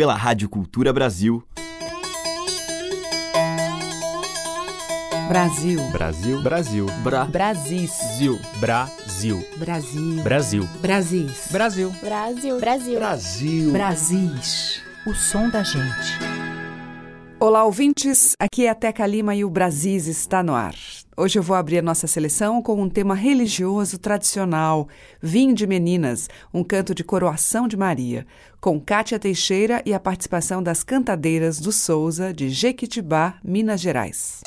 pela Rádio Cultura Brasil. Brasil. Brasil. Brasil. Bra. Brasil Brasil Brasil. Brasil. Brasil. Brasil Brasil. Brasil. Brasil. Brasil. Brasil. O som da gente. Olá, ouvintes. Aqui é a Teca Lima e o Brasis está no ar. Hoje eu vou abrir a nossa seleção com um tema religioso tradicional, Vinho de Meninas, um canto de coroação de Maria, com Cátia Teixeira e a participação das cantadeiras do Souza, de Jequitibá, Minas Gerais.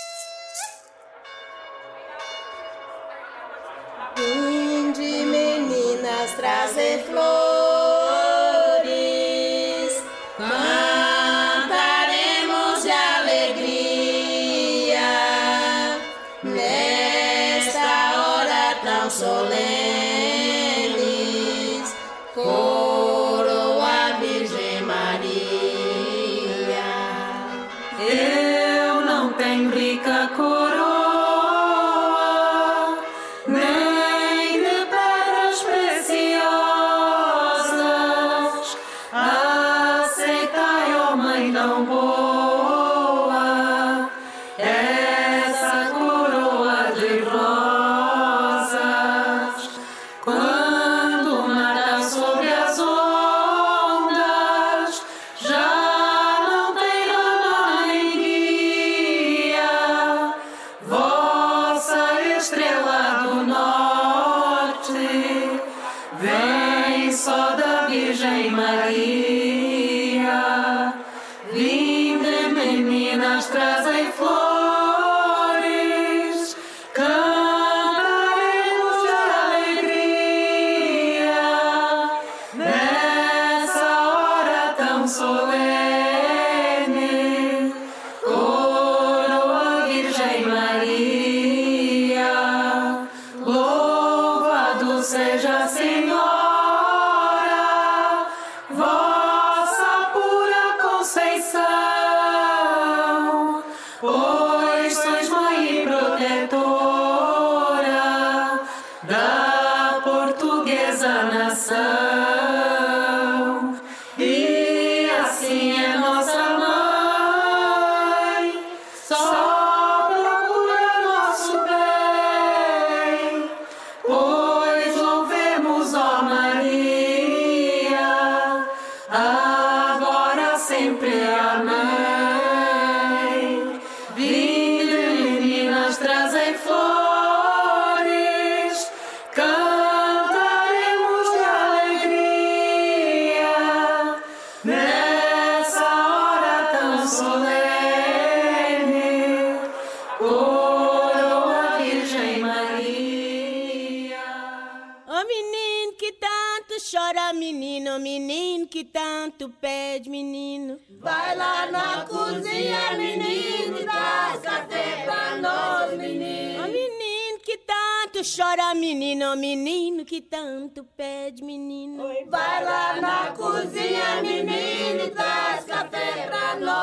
trazem flores.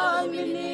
Domine.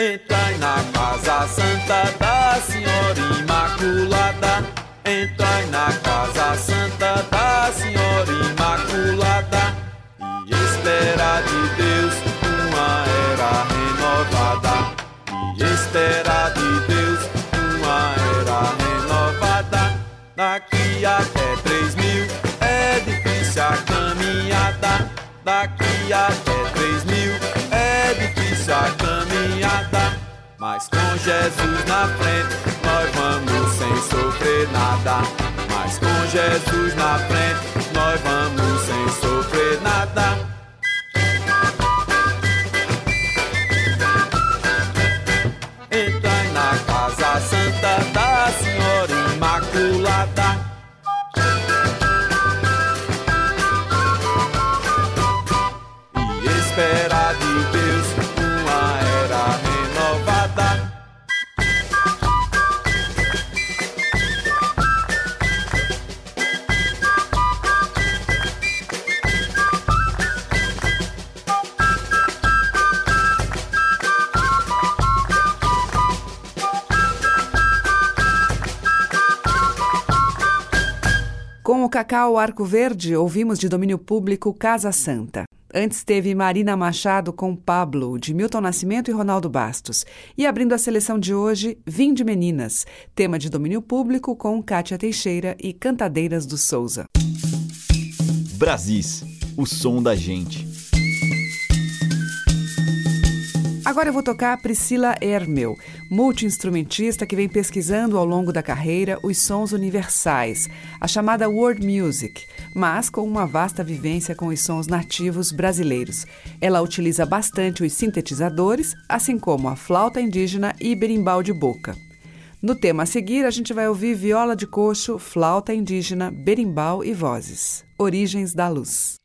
Está nada. Mas com Jesus na frente, Arco Verde, ouvimos de domínio público Casa Santa. Antes teve Marina Machado com Pablo, de Milton Nascimento e Ronaldo Bastos. E abrindo a seleção de hoje, Vim de Meninas, tema de domínio público com Kátia Teixeira e Cantadeiras do Souza. Brasis, o som da gente. Agora eu vou tocar Priscila Hermel, multiinstrumentista que vem pesquisando ao longo da carreira os sons universais, a chamada world music, mas com uma vasta vivência com os sons nativos brasileiros. Ela utiliza bastante os sintetizadores, assim como a flauta indígena e berimbau de boca. No tema a seguir, a gente vai ouvir viola de coxo, flauta indígena, berimbau e vozes. Origens da Luz.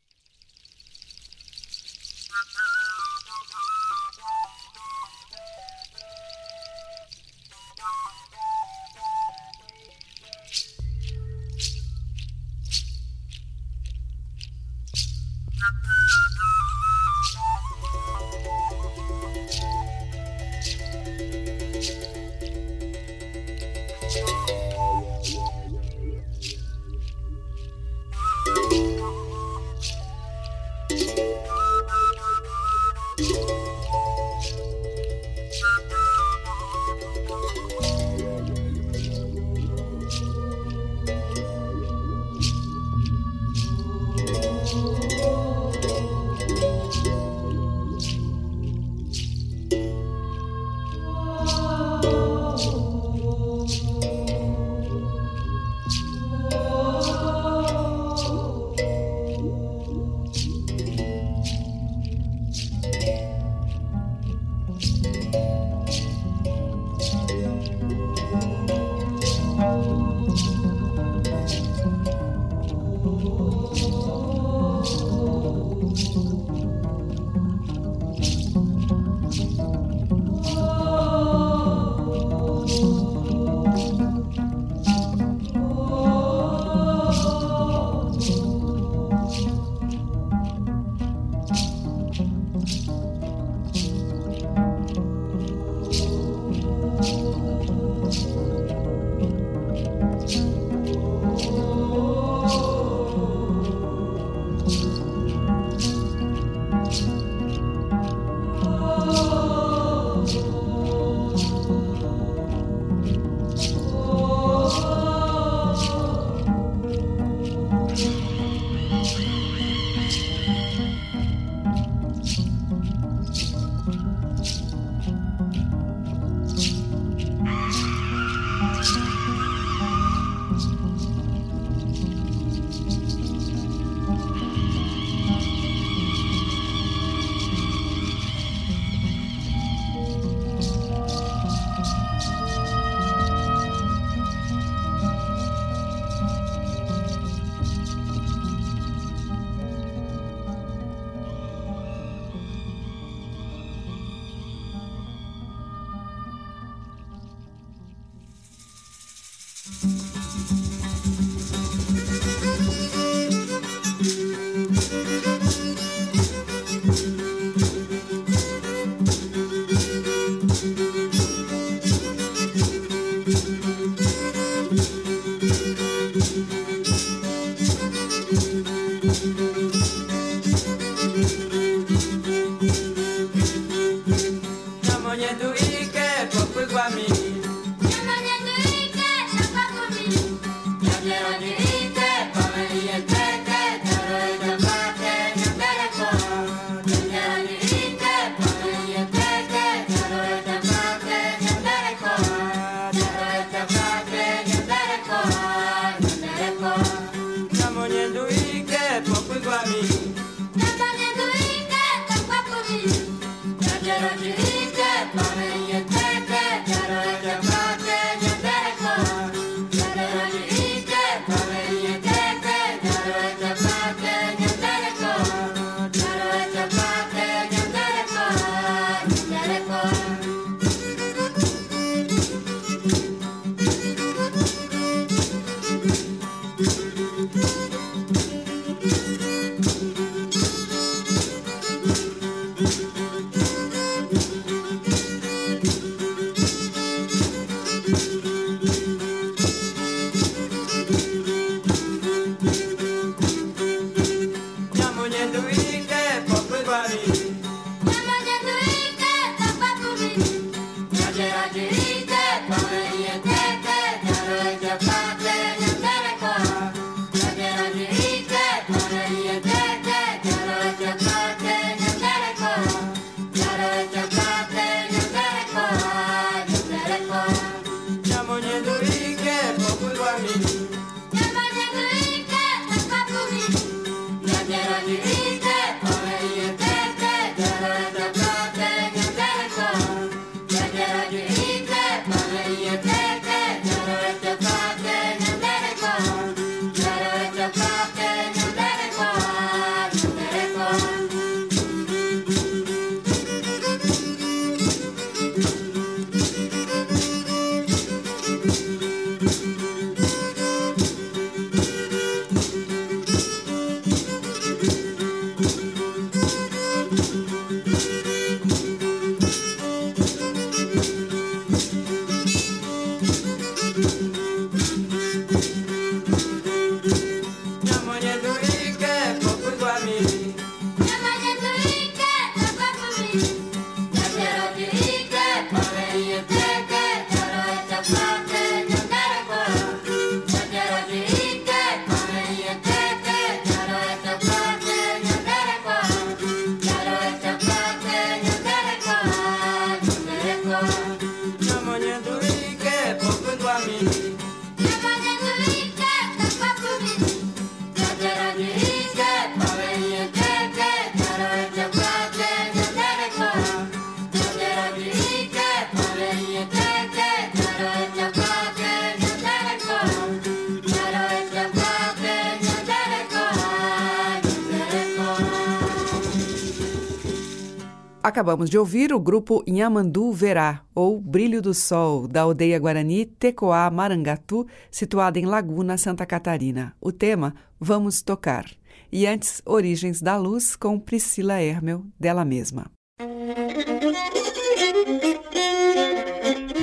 Acabamos de ouvir o grupo Inhamandu Verá, ou Brilho do Sol, da aldeia Guarani Tecoá Marangatu, situada em Laguna, Santa Catarina. O tema Vamos Tocar. E antes, Origens da Luz, com Priscila Hermel, dela mesma.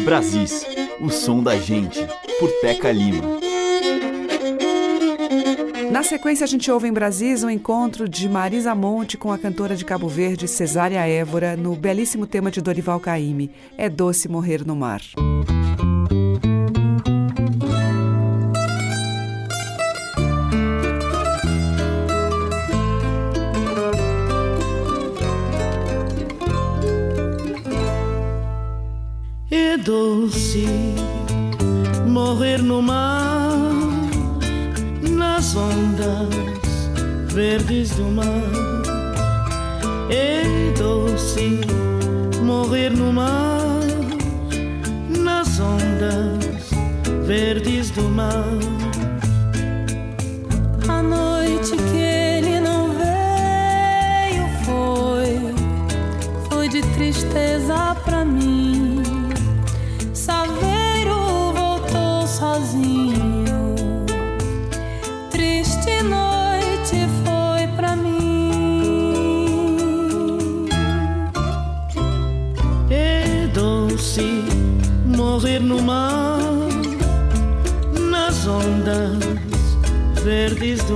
Brasis, o som da gente, por Teca Lima. Na sequência, a gente ouve em Brasis um encontro de Marisa Monte com a cantora de Cabo Verde, Cesária Évora, no belíssimo tema de Dorival Caymmi, É Doce Morrer no Mar. É doce morrer no mar nas ondas verdes do mar. É doce morrer no mar, nas ondas verdes do mar. A noite que ele não veio foi, foi de tristeza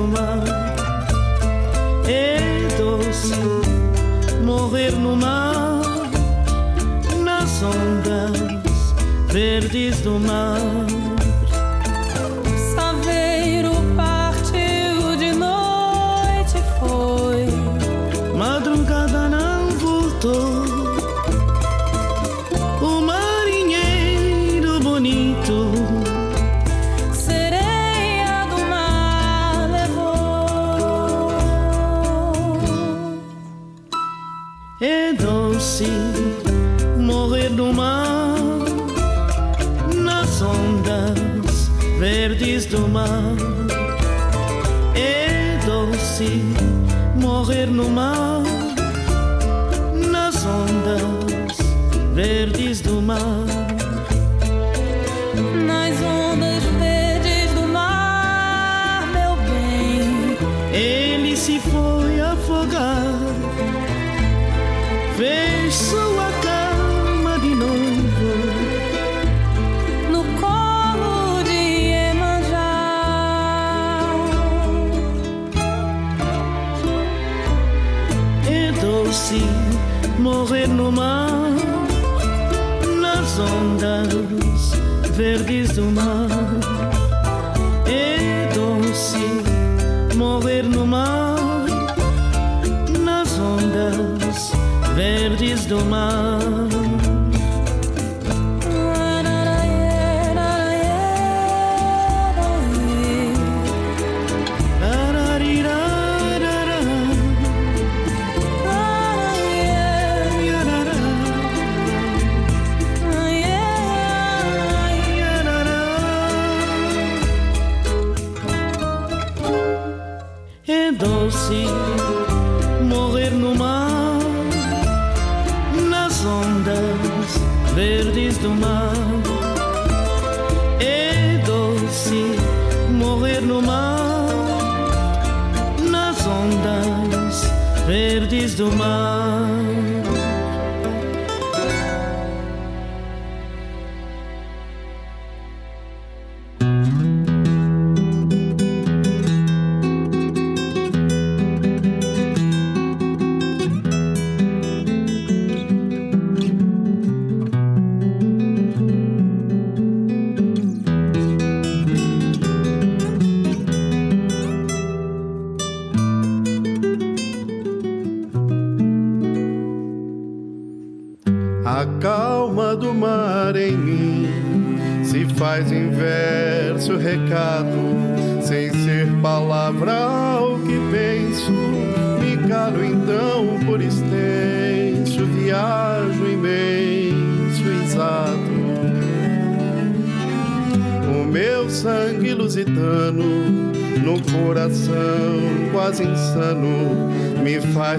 mar. É doce morrer no mar, nas ondas verdes do mar. Mar. É doce morrer no mar, nas ondas verdes do mar. Do mar. É doce morrer no mar, nas ondas verdes do mar. Verdes do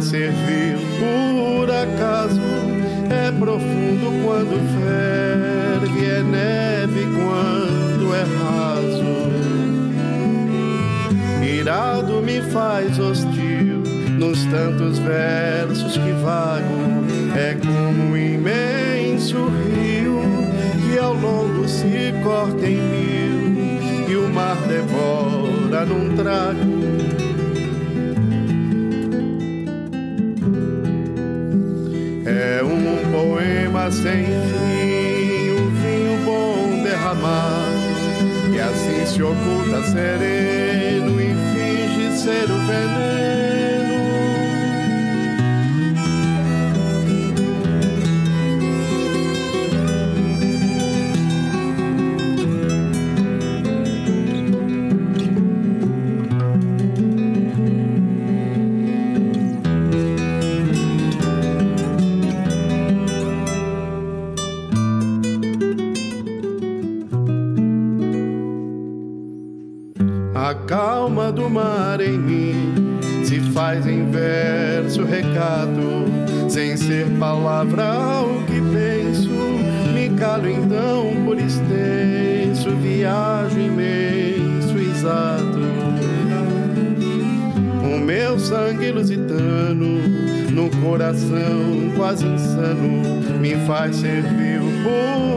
se ver. ama, e assim se oculta sereno e finge ser o veneno. serviu por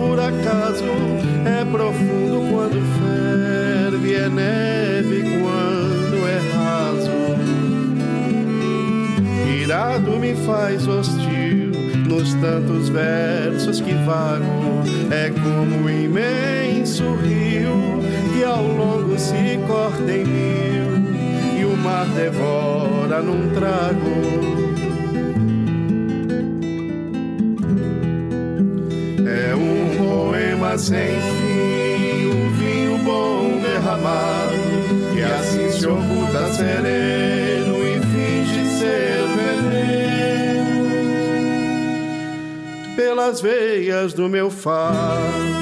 correias do meu fado.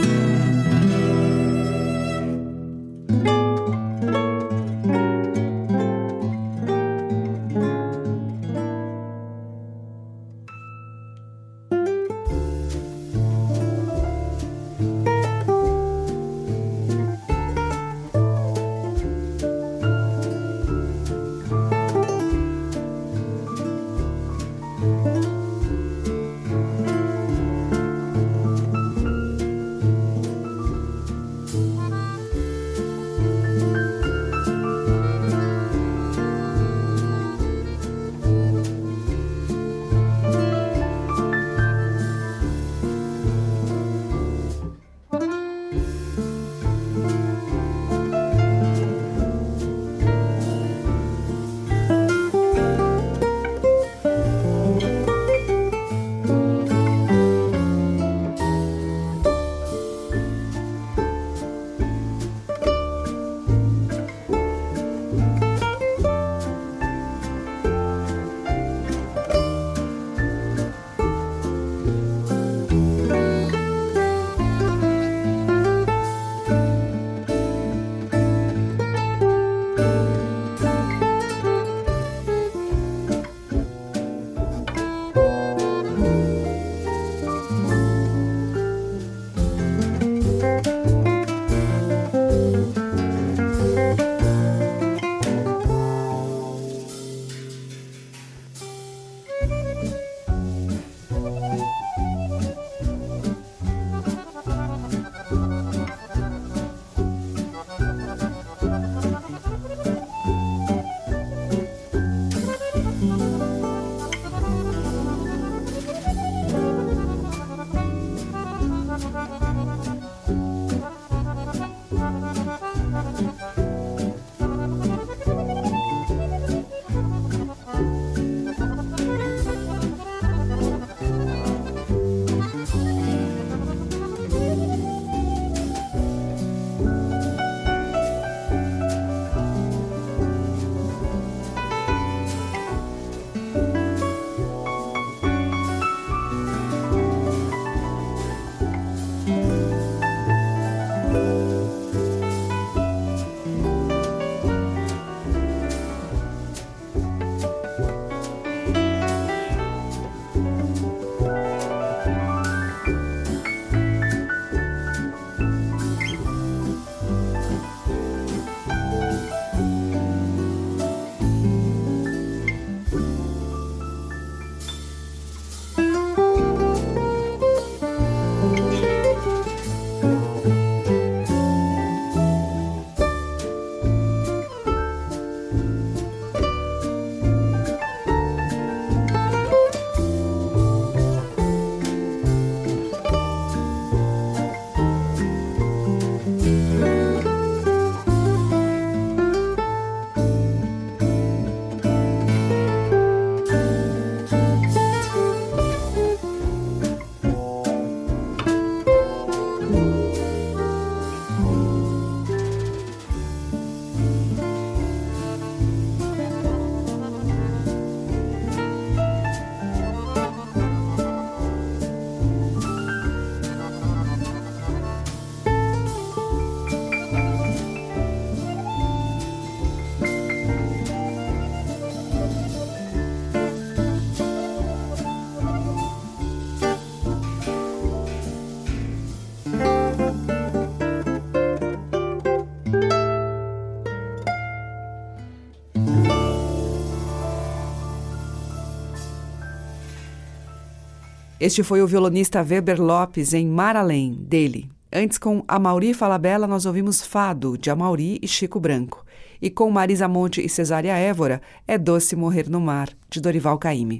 Este foi o violonista Weber Lopes em Mar Além, dele. Antes, com Amauri Falabella, nós ouvimos Fado, de Amauri e Chico Branco. E com Marisa Monte e Cesária Évora, É Doce Morrer no Mar, de Dorival Caymmi.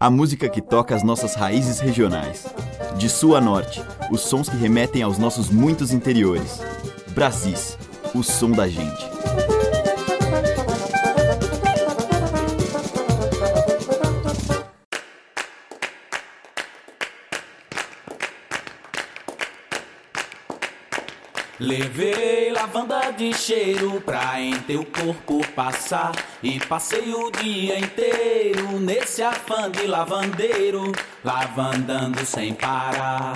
A música que toca as nossas raízes regionais. De sul a norte, os sons que remetem aos nossos muitos interiores. Brasis, o som da gente. Levei lavanda de cheiro pra em teu corpo passar. E passei o dia inteiro nesse afã de lavandeiro Lavandando sem parar.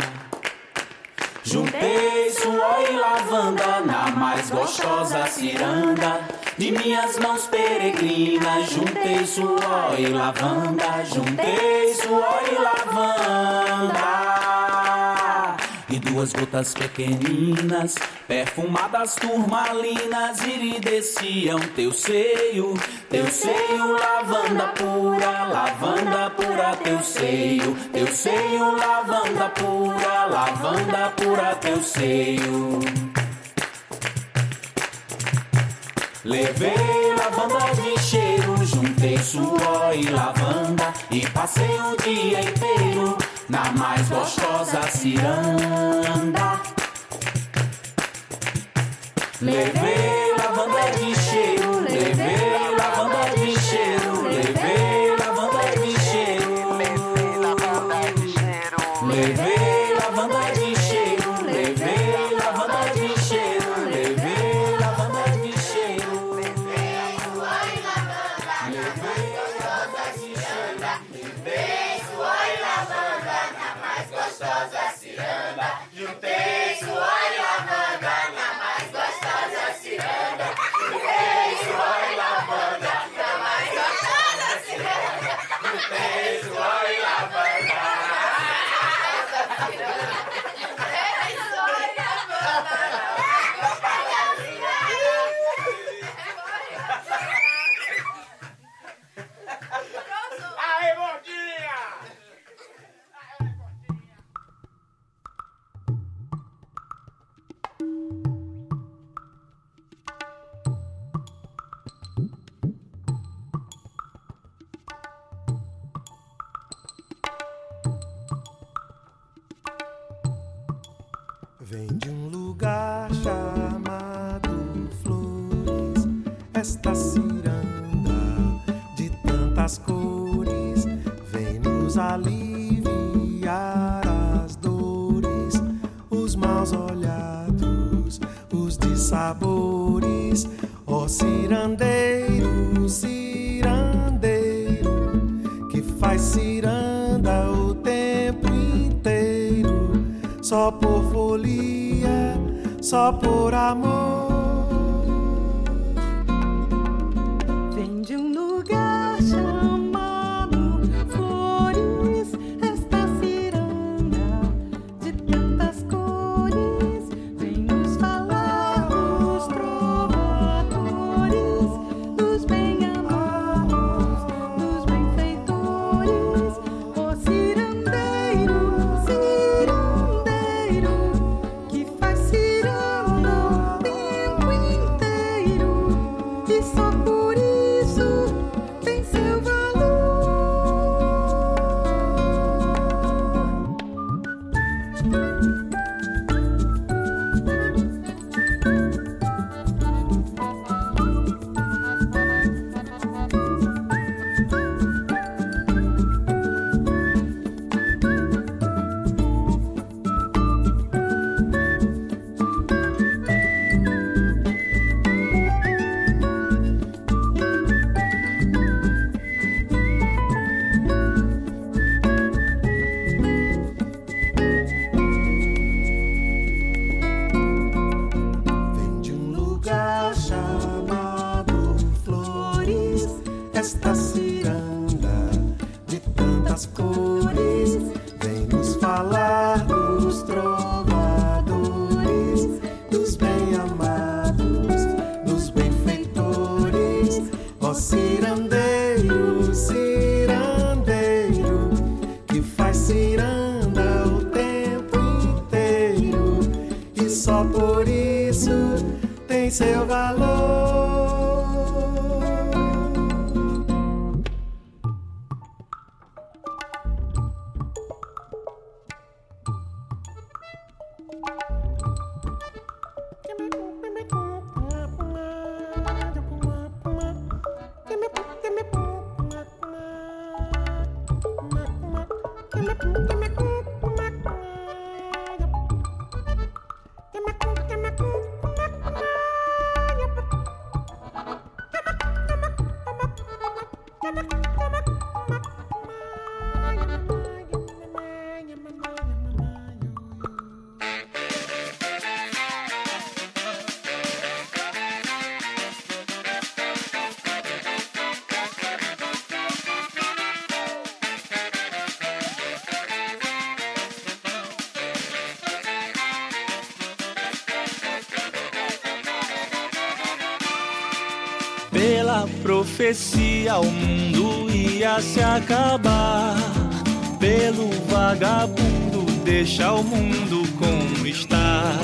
Juntei suor e lavanda na mais gostosa ciranda. De minhas mãos peregrinas Juntei suor e lavanda. Juntei suor e lavanda e duas gotas pequeninas, perfumadas turmalinas, iridesciam teu seio, teu seio, lavanda pura, lavanda pura, teu seio, teu seio, lavanda pura, lavanda pura, teu seio. Levei lavanda de cheiro, juntei suor e lavanda e passei o dia inteiro na mais gostosa ciranda. Levei esta ciranda de tantas cores vem nos aliviar as dores, os maus olhados, os dissabores. Ó cirandeiro, cirandeiro, que faz ciranda o tempo inteiro só por folia, só por amor. Esta ciranda de tantas cores vagabundo deixa o mundo como está.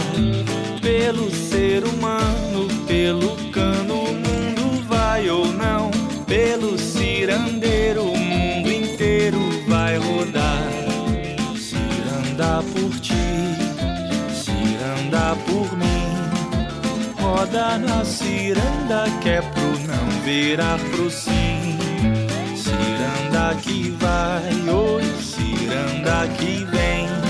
Pelo ser humano, pelo cano o mundo vai ou não. Pelo cirandeiro o mundo inteiro vai rodar. Ciranda por ti, ciranda por mim. Roda na ciranda que é pro não virar pro sim. Ciranda que vai, oi, ciranda que vem.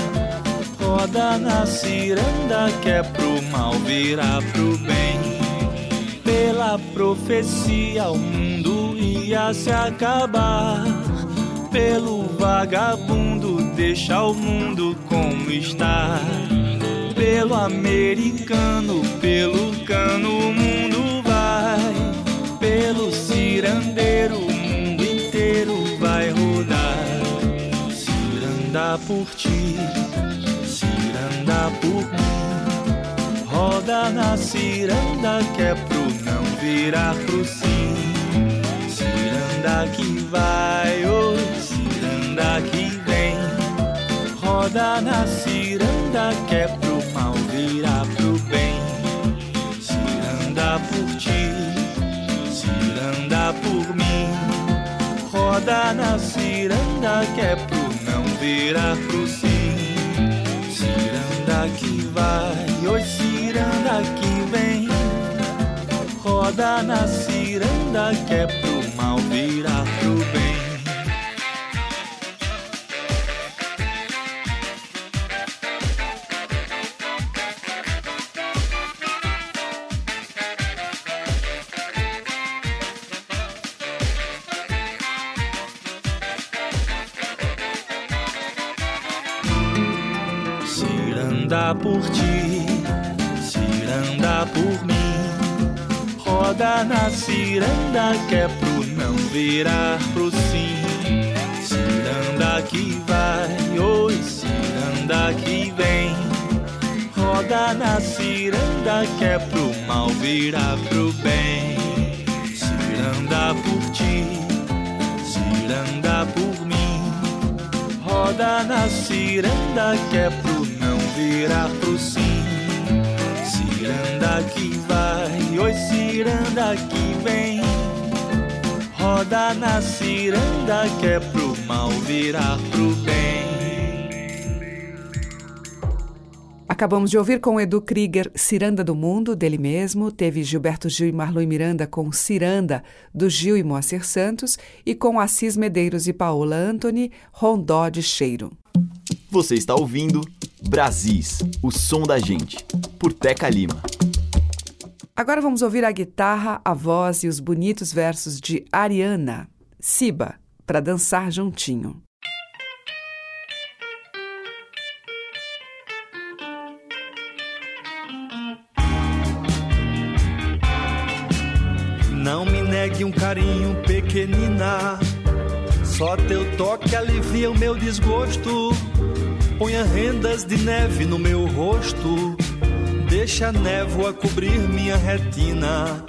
Roda na ciranda que é pro mal virar pro bem. Pela profecia o mundo ia se acabar. Pelo vagabundo deixa o mundo como está pelo americano, pelo cano o mundo vai, pelo cirandeiro o mundo inteiro vai rodar. Ciranda por ti, roda na ciranda que é pro não virar pro sim. Ciranda que vai, oi, ciranda que vem, roda na ciranda que é pro mal virar pro bem. Ciranda por ti, ciranda por mim. Roda na ciranda que é pro não virar pro sim. Vai, oi ciranda que vem. Roda na ciranda que é pro mal virar pro bem. Ciranda por ti, ciranda por mim. Roda na ciranda que é pro não virar pro sim. Ciranda que vai, oi, ciranda que vem. Roda na ciranda que é pro mal virar pro bem. Ciranda por ti, ciranda por mim. Roda na ciranda que é pro virar pro sim. Ciranda que vai, oi ciranda que vem. Roda na ciranda que é pro mal virar pro bem. Acabamos de ouvir com Edu Krieger Ciranda do Mundo, dele mesmo. Teve Gilberto Gil e Marlon Miranda com Ciranda, do Gil e Moacir Santos. E com Assis Medeiros e Paola Anthony, Rondó de Cheiro. Você está ouvindo Brasis, o som da gente, por Teca Lima. Agora vamos ouvir a guitarra, a voz e os bonitos versos de Ariana, Siba, para dançar juntinho. Não me negue um carinho, pequenina. Só teu toque alivia o meu desgosto. Ponha rendas de neve no meu rosto. Deixa a névoa cobrir minha retina.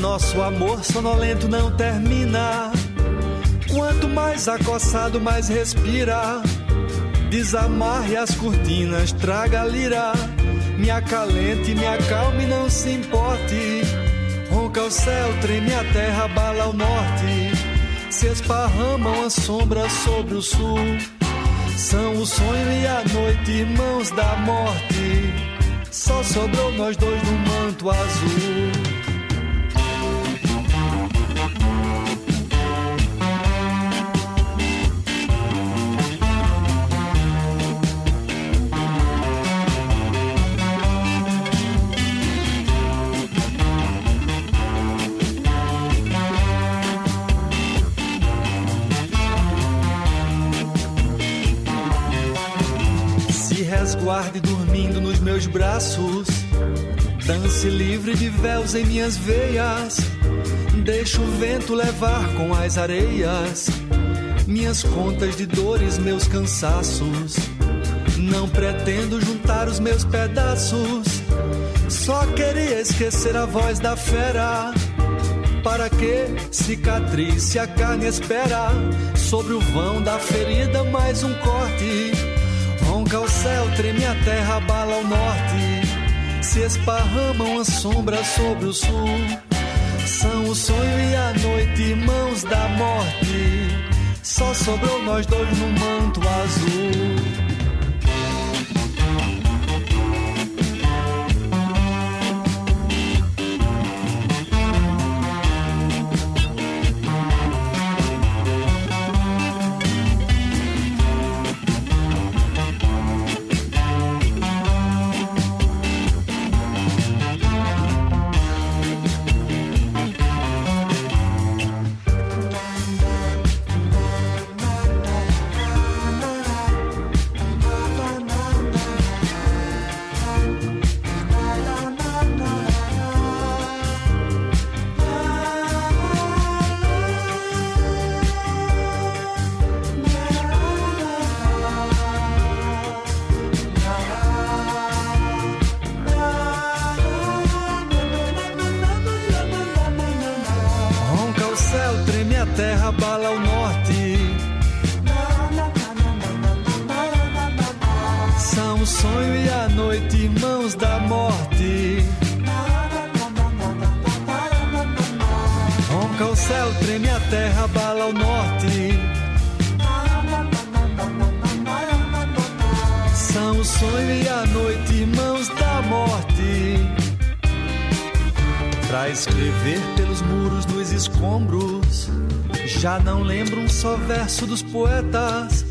Nosso amor sonolento não termina. Quanto mais acossado, mais respira. Desamarre as cortinas, traga a lira. Me acalente, me acalme, não se importe. Ronca o céu, treme a terra, bala o norte. Se esparramam as sombras sobre o sul. São o sonho e a noite, irmãos da morte. Só sobrou nós dois no manto azul. Resguarde dormindo nos meus braços. Dance livre de véus em minhas veias. Deixa o vento levar com as areias. Minhas contas de dores, meus cansaços. Não pretendo juntar os meus pedaços. Só queria esquecer a voz da fera. Para que cicatriz se a carne espera? Sobre o vão da ferida, mais um corte Ronca o céu, treme a terra, bala o norte. Se esparramam as sombras sobre o sul. São o sonho e a noite, irmãos da morte. Só sobrou nós dois no manto azul. Dos poetas,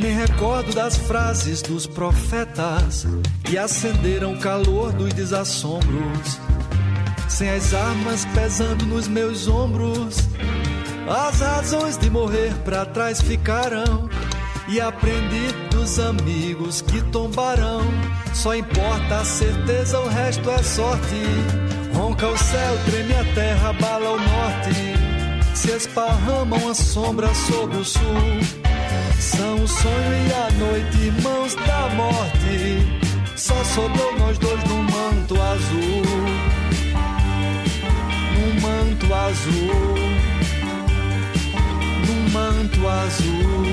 nem recordo das frases dos profetas que acenderam o calor dos desassombros. Sem as armas pesando nos meus ombros, as razões de morrer para trás ficarão. E aprendi dos amigos que tombarão. Só importa a certeza, o resto é sorte. Ronca o céu, treme a terra, bala o norte se esparramam as sombras sobre o sul. São o sonho e a noite, irmãos da morte. Só sobrou nós dois no manto azul. No manto azul. No manto azul.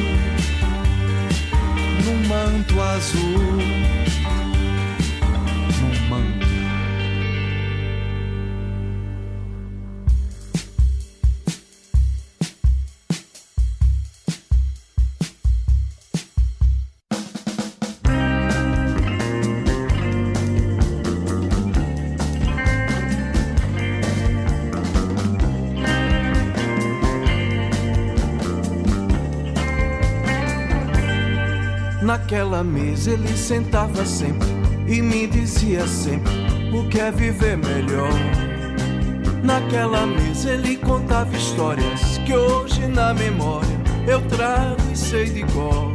No manto azul. Naquela mesa ele sentava sempre e me dizia sempre o que é viver melhor. Naquela mesa ele contava histórias que hoje na memória eu trago e sei de cor.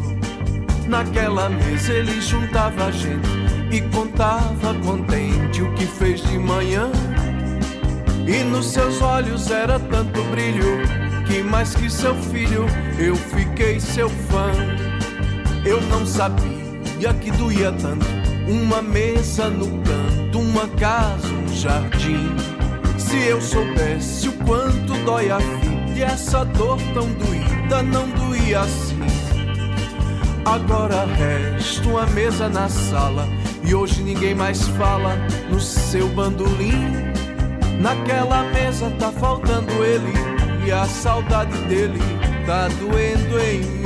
Naquela mesa ele juntava a gente e contava contente o que fez de manhã. E nos seus olhos era tanto brilho que mais que seu filho eu fiquei seu fã. Eu não sabia que doía tanto. Uma mesa no canto, uma casa, um jardim. Se eu soubesse o quanto dói a vida, e essa dor tão doída não doía assim. Agora resta uma mesa na sala e hoje ninguém mais fala no seu bandolim. Naquela mesa tá faltando ele e a saudade dele tá doendo em mim.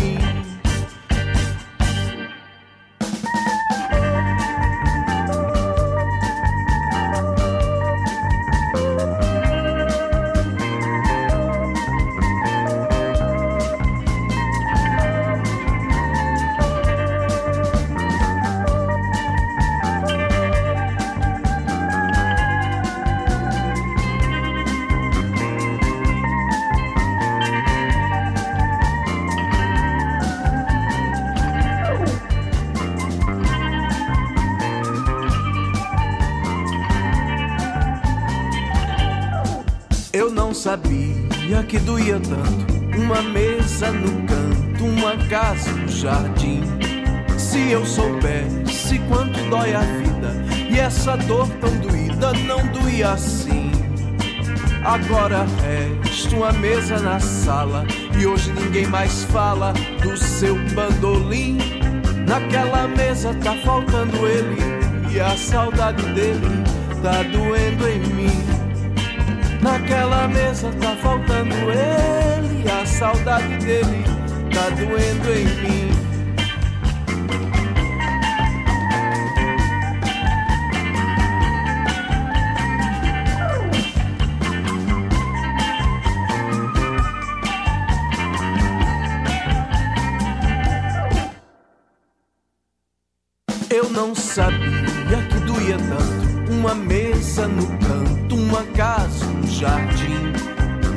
Que doía tanto. Uma mesa no canto, uma casa no jardim. Se eu soubesse quanto dói a vida, e essa dor tão doída não doía assim. Agora resta uma mesa na sala, e hoje ninguém mais fala do seu bandolim. Naquela mesa tá faltando ele, e a saudade dele tá doendo em mim. Naquela mesa tá faltando ele, a saudade dele tá doendo em mim. Mesa no canto, uma casa no jardim.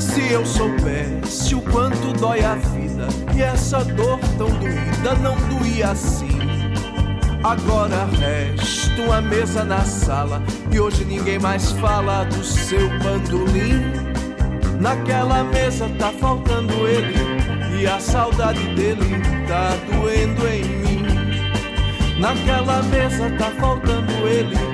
Se eu soubesse o quanto dói a vida e essa dor tão doída não doía assim. Agora resta uma mesa na sala e hoje ninguém mais fala do seu bandolim. Naquela mesa tá faltando ele e a saudade dele tá doendo em mim. Naquela mesa tá faltando ele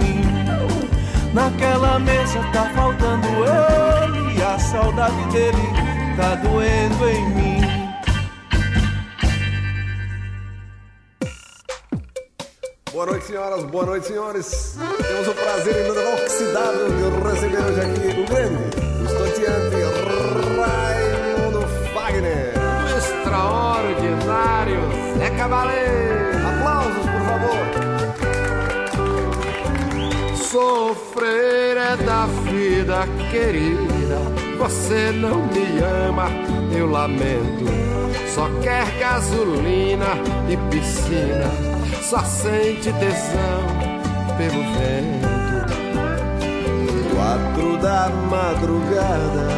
Naquela mesa tá faltando ele e a saudade dele tá doendo em mim. Boa noite, senhoras, boa noite, senhores. Temos o prazer inoxidável de receber hoje aqui o grande, o estonteante Raimundo Fagner. O extraordinário Zé Cabaleiro. Aplausos, por favor. Sofrer é da vida, querida. Você não me ama, eu lamento. Só quer gasolina e piscina. Só sente tesão pelo vento. Quatro da madrugada,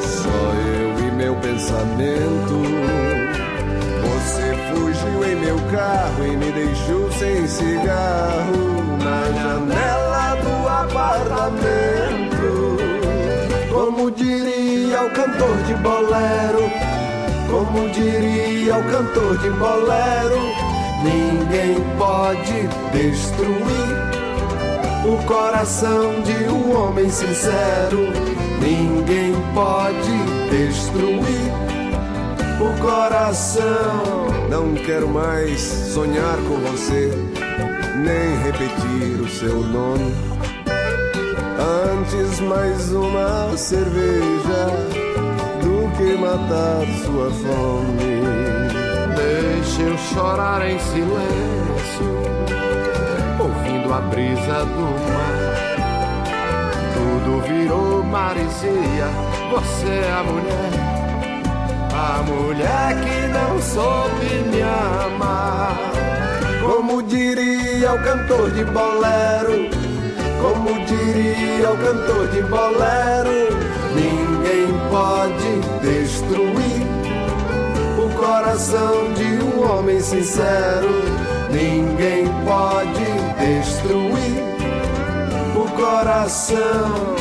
só eu e meu pensamento. Você fugiu em meu carro e me deixou sem cigarro na janela o cantor de bolero, como diria o cantor de bolero, ninguém pode destruir o coração de um homem sincero. Ninguém pode destruir o coração. Não quero mais sonhar com você, nem repetir o seu nome. Antes mais uma cerveja que matar sua fome. Deixa eu chorar em silêncio, ouvindo a brisa do mar. Tudo virou maresia, você é a mulher a mulher que não soube me amar. Como diria o cantor de bolero, como diria o cantor de bolero, ninguém pode destruir o coração de um homem sincero. Ninguém pode destruir o coração.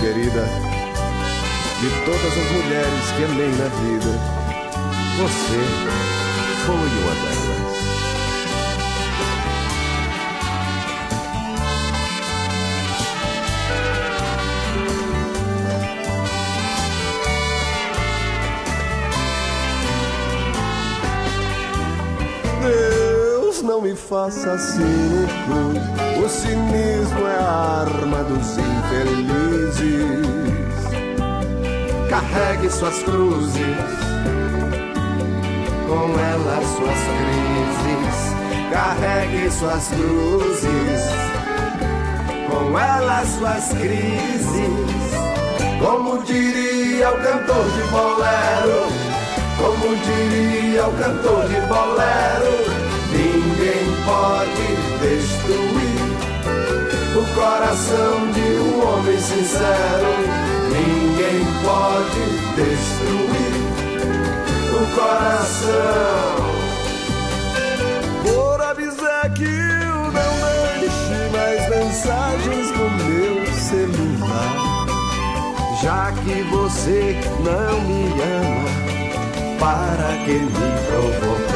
Querida, de todas as mulheres que amei na vida, você foi uma delas. Faça. O cinismo é a arma dos infelizes. Carregue suas cruzes, com elas suas crises. Carregue suas cruzes, com elas suas crises. Como diria o cantor de bolero, como diria o cantor de bolero, pode destruir o coração de um homem sincero. Ninguém pode destruir o coração. Por avisar que eu não deixe mais mensagens no meu celular. Já que você não me ama, para que me provocar?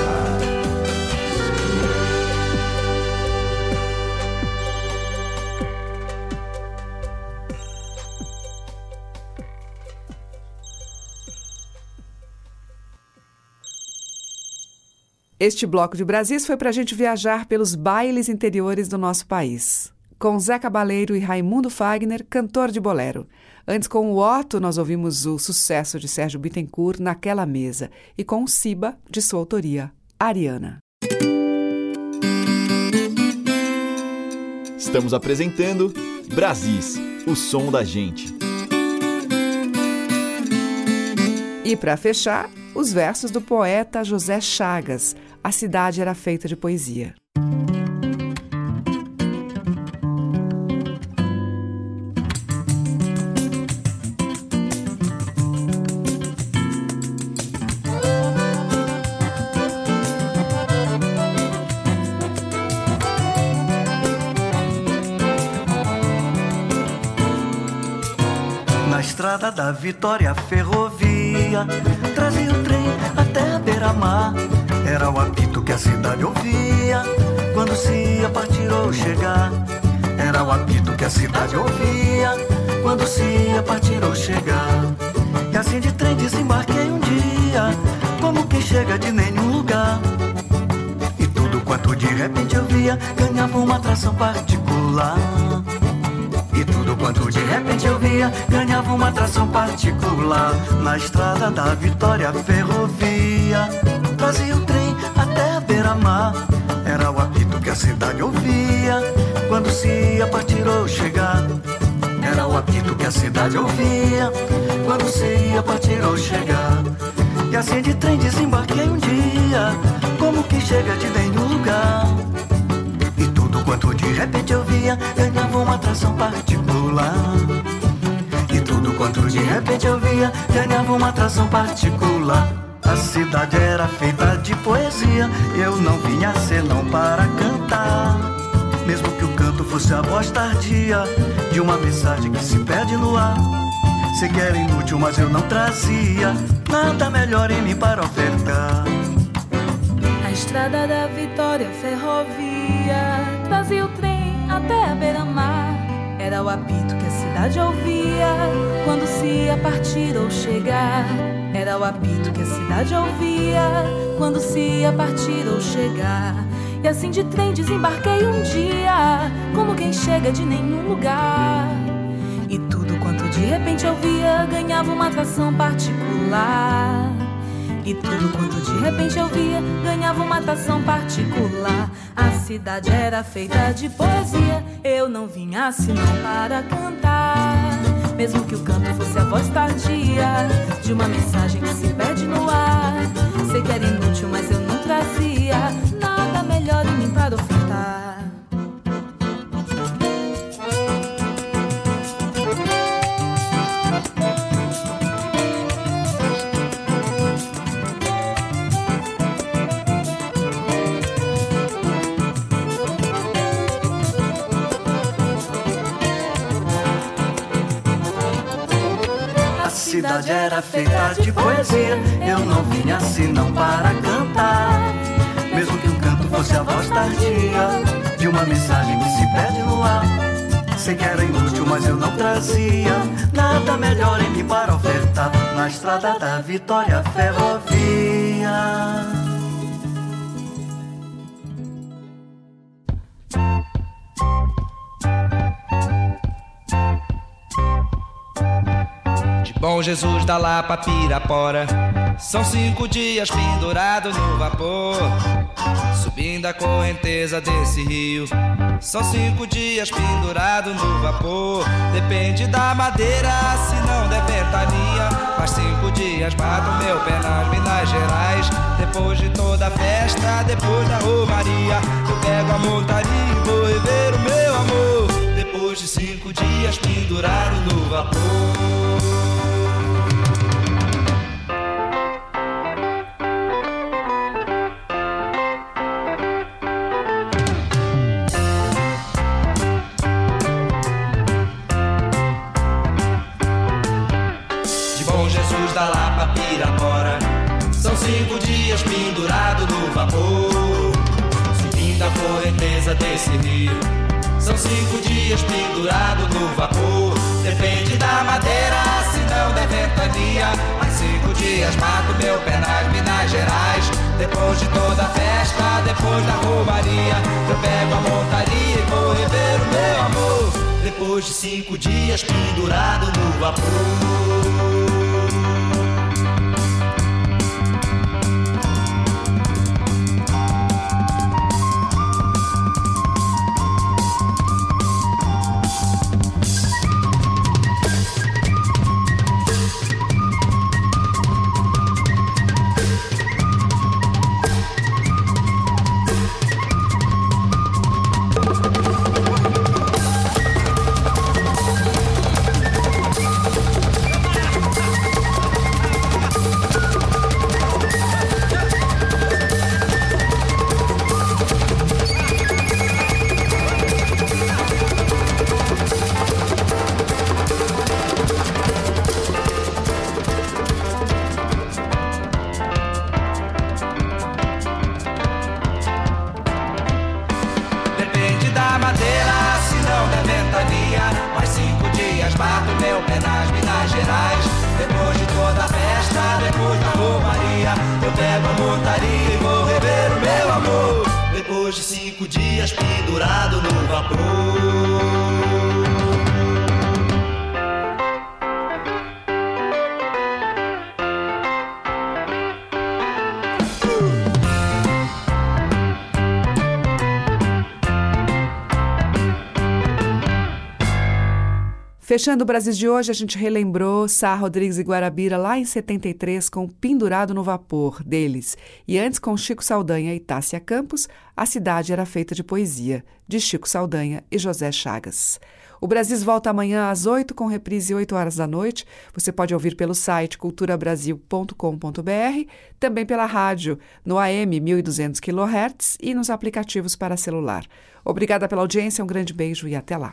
Este bloco de Brasis foi para a gente viajar pelos bailes interiores do nosso país. Com Zé Cabaleiro e Raimundo Fagner, cantor de bolero. Antes, com o Otto, nós ouvimos o sucesso de Sérgio Bittencourt naquela mesa. E com o Siba, de sua autoria, Ariana. Estamos apresentando Brasis, o som da gente. E para fechar, os versos do poeta José Chagas, A Cidade Era Feita de Poesia. Na estrada da Vitória Ferrovia Trazia o trem até a beira-mar Era o apito que a cidade ouvia Quando se ia partir ou chegar. Era o apito que a cidade ouvia Quando se ia partir ou chegar. E assim de trem desembarquei um dia Como quem chega de nenhum lugar. E tudo quanto de repente eu via Ganhava uma atração particular. E tudo quanto de repente eu via ganhava uma atração particular. Na estrada da Vitória Ferrovia. Trazia o trem até a beira-mar. Era o apito que a cidade ouvia quando se ia partir ou chegar. Era o apito que a cidade ouvia quando se ia partir ou chegar. E assim de trem desembarquei um dia, como que chega de nenhum lugar. E tudo quanto de repente eu via ganhava uma atração particular. E tudo quanto de repente eu via ganhava uma atração particular. A cidade era feita de poesia, eu não vinha senão para cantar. Mesmo que o canto fosse a voz tardia de uma mensagem que se perde no ar. Sei que era inútil, mas eu não trazia nada melhor em mim para ofertar. A estrada da Vitória Ferrovia trazia o trem até a beira-mar. Era o apito que a cidade ouvia quando se ia partir ou chegar. Era o apito que a cidade ouvia quando se ia partir ou chegar. E assim de trem desembarquei um dia, como quem chega de nenhum lugar. E tudo quanto de repente eu via ganhava uma atração particular. E tudo quanto de repente eu via ganhava uma atração particular. A cidade era feita de poesia, eu não vinha senão para cantar. Mesmo que o canto fosse a voz tardia de uma mensagem que se perde no ar. Sei que era inútil, mas eu não trazia nada melhor em mim para ofertar. Cidade era feita de poesia. Eu não vim assim não para cantar. Mesmo que um canto fosse a voz tardia de uma mensagem que se perde no ar. Sei que era inútil, mas eu não trazia nada melhor em mim para ofertar na estrada da Vitória Ferrovia. Bom Jesus da Lapa Pirapora São cinco dias pendurado no vapor Subindo a correnteza desse rio. São cinco dias pendurado no vapor Depende da madeira, se não der ventania. Faz cinco dias bato meu pé nas Minas Gerais. Depois de toda a festa, depois da romaria Eu pego a montaria e vou rever o meu amor. Depois de cinco dias pendurado no vapor desse rio. São cinco dias pendurado no vapor. Depende da madeira, se não der ventania. Mais cinco dias mato meu pé nas Minas Gerais. Depois de toda a festa, depois da romaria, eu pego a montaria e vou rever o meu amor. Depois de cinco dias pendurado no vapor. Fechando o Brasil de hoje, a gente relembrou Sá Rodrigues e Guarabira lá em 73 com Pendurado no Vapor deles. E antes com Chico Saldanha e Tássia Campos, A Cidade Era Feita de Poesia, de Chico Saldanha e José Chagas. O Brasil volta amanhã às 8 com reprise 8 horas da noite. Você pode ouvir pelo site culturabrasil.com.br, também pela rádio no AM 1200 kHz e nos aplicativos para celular. Obrigada pela audiência, um grande beijo e até lá.